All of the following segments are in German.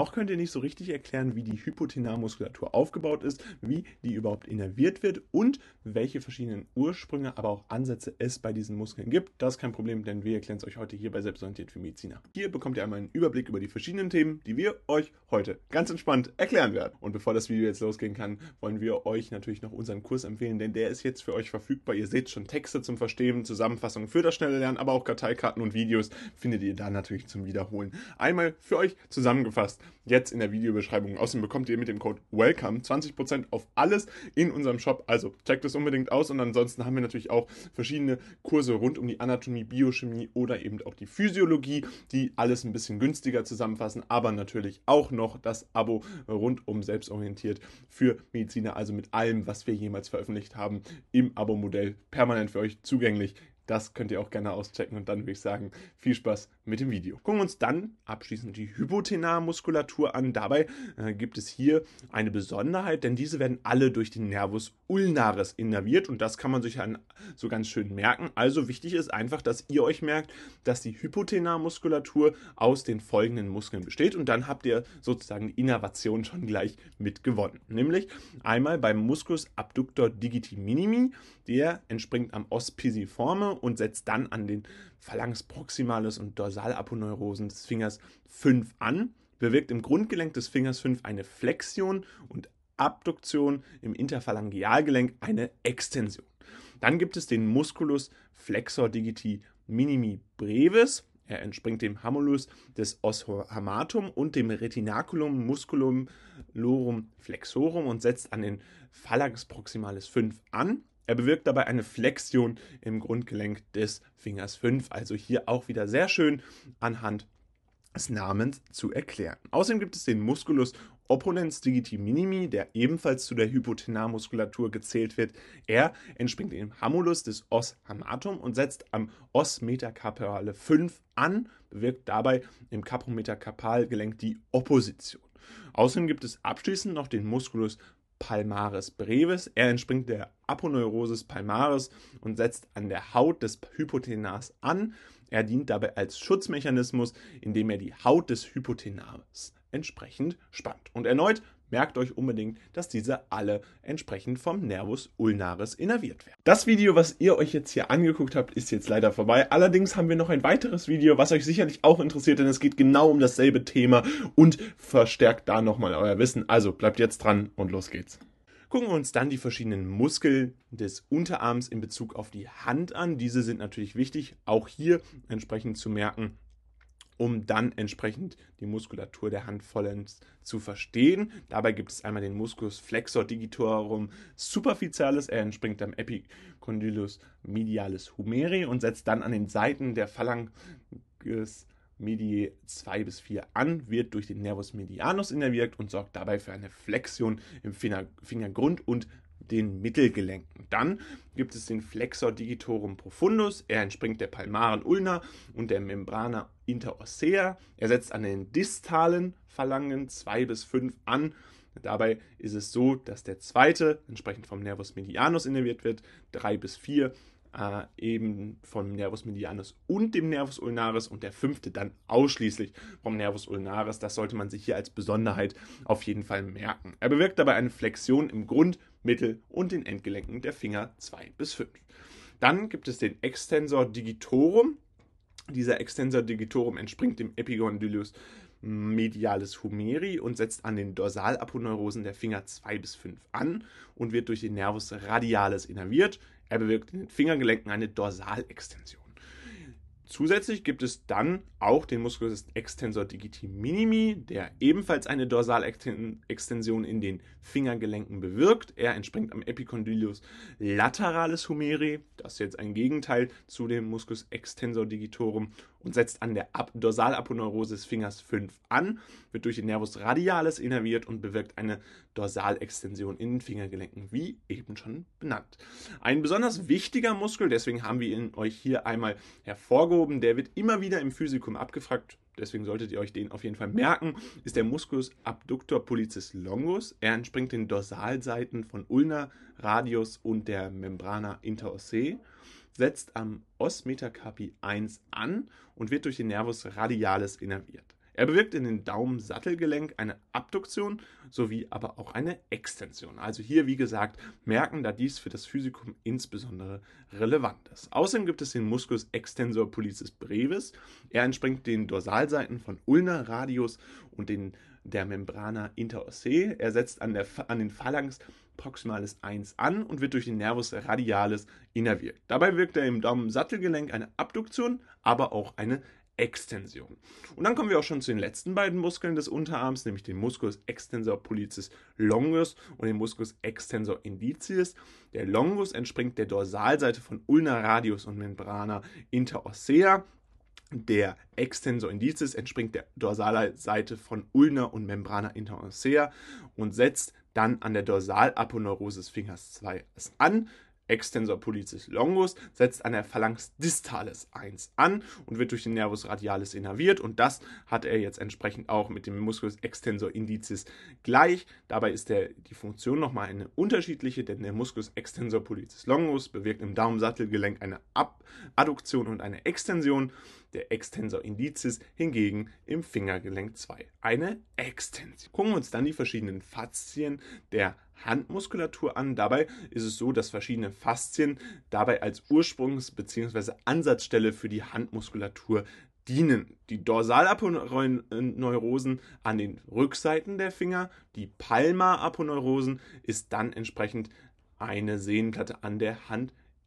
Noch könnt ihr nicht so richtig erklären, wie die Hypothenarmuskulatur aufgebaut ist, wie die überhaupt innerviert wird und welche verschiedenen Ursprünge, aber auch Ansätze es bei diesen Muskeln gibt. Das ist kein Problem, denn wir erklären es euch heute hier bei Selbstorientiert für Mediziner. Hier bekommt ihr einmal einen Überblick über die verschiedenen Themen, die wir euch heute ganz entspannt erklären werden. Und bevor das Video jetzt losgehen kann, wollen wir euch natürlich noch unseren Kurs empfehlen, denn der ist jetzt für euch verfügbar. Ihr seht schon Texte zum Verstehen, Zusammenfassungen für das schnelle Lernen, aber auch Karteikarten und Videos findet ihr da natürlich zum Wiederholen. Einmal für euch zusammengefasst, jetzt in der Videobeschreibung. Außerdem bekommt ihr mit dem Code WELCOME 20% auf alles in unserem Shop. Also checkt es unbedingt aus und ansonsten haben wir natürlich auch verschiedene Kurse rund um die Anatomie, Biochemie oder eben auch die Physiologie, die alles ein bisschen günstiger zusammenfassen, aber natürlich auch noch das Abo rund um selbstorientiert für Mediziner, also mit allem, was wir jemals veröffentlicht haben, im Abo-Modell permanent für euch zugänglich. Das könnt ihr auch gerne auschecken und dann würde ich sagen, viel Spaß mit dem Video. Gucken wir uns dann abschließend die Hypothenarmuskulatur an. Dabei äh, gibt es hier eine Besonderheit, denn diese werden alle durch den Nervus ulnaris innerviert und das kann man sich dann so ganz schön merken. Also wichtig ist einfach, dass ihr euch merkt, dass die Hypothenarmuskulatur aus den folgenden Muskeln besteht und dann habt ihr sozusagen die Innervation schon gleich mit gewonnen. Nämlich einmal beim Musculus abductor digiti minimi, der entspringt am Os pisiforme und setzt dann an den Phalanx proximalis und Dorsalaponeurosen des Fingers 5 an, bewirkt im Grundgelenk des Fingers 5 eine Flexion und Abduktion, im Interphalangealgelenk eine Extension. Dann gibt es den Musculus flexor digiti minimi brevis. Er entspringt dem Hamulus des Oshamatum und dem Retinaculum musculum lorum flexorum und setzt an den Phalanx proximalis 5 an. Er bewirkt dabei eine Flexion im Grundgelenk des Fingers 5, also hier auch wieder sehr schön anhand des Namens zu erklären. Außerdem gibt es den Musculus opponens digiti minimi, der ebenfalls zu der Hypothenarmuskulatur gezählt wird. Er entspringt im Hamulus des Os hamatum und setzt am Os metacarpale 5 an, bewirkt dabei im Caprometacarpalgelenk die Opposition. Außerdem gibt es abschließend noch den Musculus palmaris brevis. Er entspringt der Aponeurosis palmaris und setzt an der Haut des Hypothenars an. Er dient dabei als Schutzmechanismus, indem er die Haut des Hypothenars entsprechend spannt. Und erneut merkt euch unbedingt, dass diese alle entsprechend vom Nervus ulnaris innerviert werden. Das Video, was ihr euch jetzt hier angeguckt habt, ist jetzt leider vorbei. Allerdings haben wir noch ein weiteres Video, was euch sicherlich auch interessiert, denn es geht genau um dasselbe Thema und verstärkt da nochmal euer Wissen. Also bleibt jetzt dran und los geht's. Gucken wir uns dann die verschiedenen Muskeln des Unterarms in Bezug auf die Hand an. Diese sind natürlich wichtig, auch hier entsprechend zu merken, um dann entsprechend die Muskulatur der Hand vollends zu verstehen. Dabei gibt es einmal den Musculus flexor digitorum superficialis, er entspringt am Epicondylus medialis humeri und setzt dann an den Seiten der Phalanges Medii 2 bis 4 an, wird durch den Nervus medianus innerviert und sorgt dabei für eine Flexion im Fingergrund und den Mittelgelenken. Dann gibt es den Flexor digitorum profundus. Er entspringt der palmaren Ulna und der Membrana interossea. Er setzt an den distalen Phalangen 2 bis 5 an. Dabei ist es so, dass der zweite entsprechend vom Nervus medianus innerviert wird, 3 bis 4 äh, eben vom Nervus medianus und dem Nervus ulnaris und der fünfte dann ausschließlich vom Nervus ulnaris. Das sollte man sich hier als Besonderheit auf jeden Fall merken. Er bewirkt dabei eine Flexion im Grund, Mittel und den Endgelenken der Finger 2 bis 5. Dann gibt es den Extensor digitorum. Dieser Extensor digitorum entspringt dem Epigondylus medialis humeri und setzt an den Dorsalaponeurosen der Finger 2 bis 5 an und wird durch den Nervus radialis innerviert. Er bewirkt in den Fingergelenken eine Dorsalextension. Zusätzlich gibt es dann auch den Musculus extensor digiti minimi, der ebenfalls eine Dorsalextension in den Fingergelenken bewirkt. Er entspringt am Epicondylus lateralis humeri, das ist jetzt ein Gegenteil zu dem Musculus extensor digitorum und setzt an der Dorsalaponeurose des Fingers 5 an, wird durch den Nervus radialis innerviert und bewirkt eine Dorsalextension in den Fingergelenken, wie eben schon benannt. Ein besonders wichtiger Muskel, deswegen haben wir ihn euch hier einmal hervorgehoben, der wird immer wieder im Physikum abgefragt, deswegen solltet ihr euch den auf jeden Fall merken, ist der Musculus abductor pollicis longus. Er entspringt den Dorsalseiten von Ulna, Radius und der Membrana interossei setzt am Os Metacarpi 1 an und wird durch den Nervus radialis innerviert. Er bewirkt in den Daumensattelgelenk eine Abduktion sowie aber auch eine Extension. Also hier, wie gesagt, merken, da dies für das Physikum insbesondere relevant ist. Außerdem gibt es den Musculus extensor pollicis brevis. Er entspringt den Dorsalseiten von Ulna radius und den der Membrana interossei. Er setzt an, der, an den Phalanx proximalis 1 an und wird durch den Nervus radialis innerviert. Dabei wirkt er im Daumensattelgelenk eine Abduktion, aber auch eine Extension. Und dann kommen wir auch schon zu den letzten beiden Muskeln des Unterarms, nämlich den Musculus extensor pollicis longus und den Musculus extensor indicis. Der Longus entspringt der Dorsalseite von Ulna radius und Membrana interossea. Der Extensor indicis entspringt der Dorsalseite von Ulna und Membrana interossea und setzt dann an der Dorsalaponeurose des Fingers 2 an. Extensor pollicis longus setzt an der Phalanx distalis 1 an und wird durch den Nervus radialis innerviert und das hat er jetzt entsprechend auch mit dem Musculus extensor indicis gleich. Dabei ist der, die Funktion nochmal eine unterschiedliche, denn der Musculus extensor pollicis longus bewirkt im Daumensattelgelenk eine Ab Adduktion und eine Extension der Extensor indicis hingegen im Fingergelenk 2 eine Extension. Gucken wir uns dann die verschiedenen Faszien der Handmuskulatur an. Dabei ist es so, dass verschiedene Faszien dabei als Ursprungs- bzw. Ansatzstelle für die Handmuskulatur dienen. Die Dorsalaponeurosen an den Rückseiten der Finger, die Palmaraponeurosen ist dann entsprechend eine Sehnenplatte an der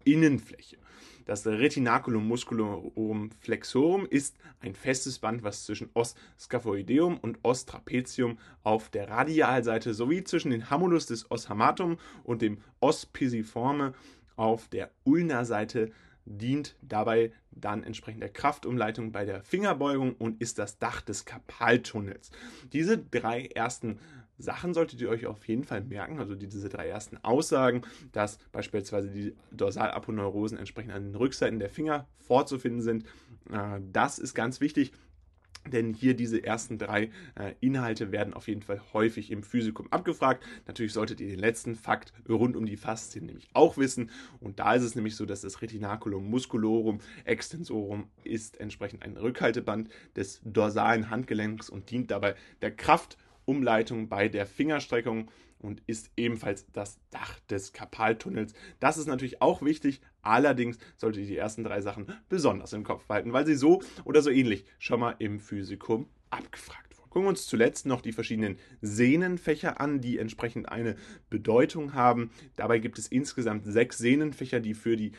Handinnenfläche. Das Retinaculum musculorum flexorum ist ein festes Band, was zwischen Os scaphoideum und Os trapezium auf der Radialseite sowie zwischen dem Hamulus des Os hamatum und dem Os pisiforme auf der Ulna-Seite dient dabei dann entsprechend der Kraftumleitung bei der Fingerbeugung und ist das Dach des Karpaltunnels. Diese drei ersten Sachen solltet ihr euch auf jeden Fall merken, also diese drei ersten Aussagen, dass beispielsweise die Dorsalaponeurosen entsprechend an den Rückseiten der Finger vorzufinden sind. Äh, das ist ganz wichtig, denn hier diese ersten drei äh, Inhalte werden auf jeden Fall häufig im Physikum abgefragt. Natürlich solltet ihr den letzten Fakt rund um die Faszien nämlich auch wissen. Und da ist es nämlich so, dass das Retinaculum musculorum extensorum ist entsprechend ein Rückhalteband des dorsalen Handgelenks und dient dabei der Kraft Umleitung bei der Fingerstreckung und ist ebenfalls das Dach des Karpaltunnels. Das ist natürlich auch wichtig, allerdings solltet ihr die ersten drei Sachen besonders im Kopf behalten, weil sie so oder so ähnlich schon mal im Physikum abgefragt wurden. Gucken wir uns zuletzt noch die verschiedenen Sehnenfächer an, die entsprechend eine Bedeutung haben. Dabei gibt es insgesamt sechs Sehnenfächer, die für die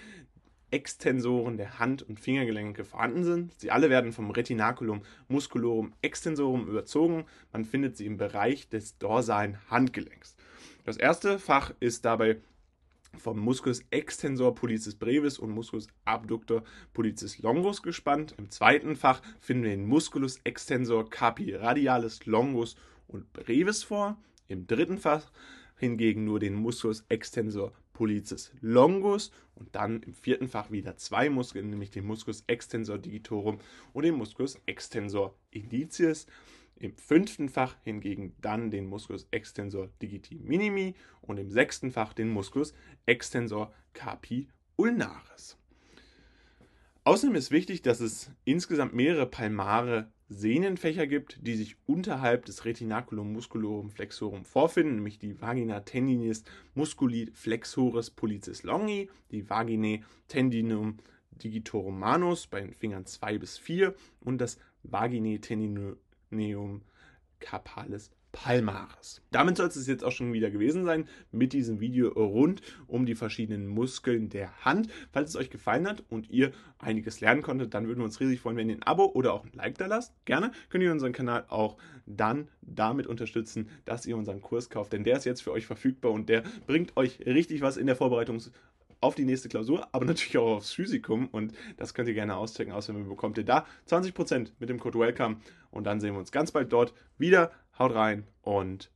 Extensoren der Hand- und Fingergelenke vorhanden sind. Sie alle werden vom Retinaculum musculorum extensorum überzogen. Man findet sie im Bereich des dorsalen Handgelenks. Das erste Fach ist dabei vom Musculus extensor pollicis brevis und Musculus abductor pollicis longus gespannt. Im zweiten Fach finden wir den Musculus extensor carpi radialis longus und brevis vor. Im dritten Fach hingegen nur den Musculus extensor pollicis longus und dann im vierten Fach wieder zwei Muskeln, nämlich den Musculus extensor digitorum und den Musculus extensor indicis. Im fünften Fach hingegen dann den Musculus extensor digiti minimi und im sechsten Fach den Musculus extensor carpi ulnaris. Außerdem ist wichtig, dass es insgesamt mehrere palmare Sehnenfächer gibt, die sich unterhalb des Retinaculum musculorum flexorum vorfinden, nämlich die Vagina tendinis musculi flexoris pollicis longi, die Vaginae tendinum digitorum manus bei den Fingern 2 bis 4 und das Vaginae tendinum carpalis Palmaris. Damit soll es jetzt auch schon wieder gewesen sein mit diesem Video rund um die verschiedenen Muskeln der Hand. Falls es euch gefallen hat und ihr einiges lernen konntet, dann würden wir uns riesig freuen, wenn ihr ein Abo oder auch ein Like da lasst. Gerne könnt ihr unseren Kanal auch dann damit unterstützen, dass ihr unseren Kurs kauft, denn der ist jetzt für euch verfügbar und der bringt euch richtig was in der Vorbereitung auf die nächste Klausur, aber natürlich auch aufs Physikum und das könnt ihr gerne auschecken. Außerdem bekommt ihr da 20% mit dem Code WELCOME und dann sehen wir uns ganz bald dort wieder. Haut rein und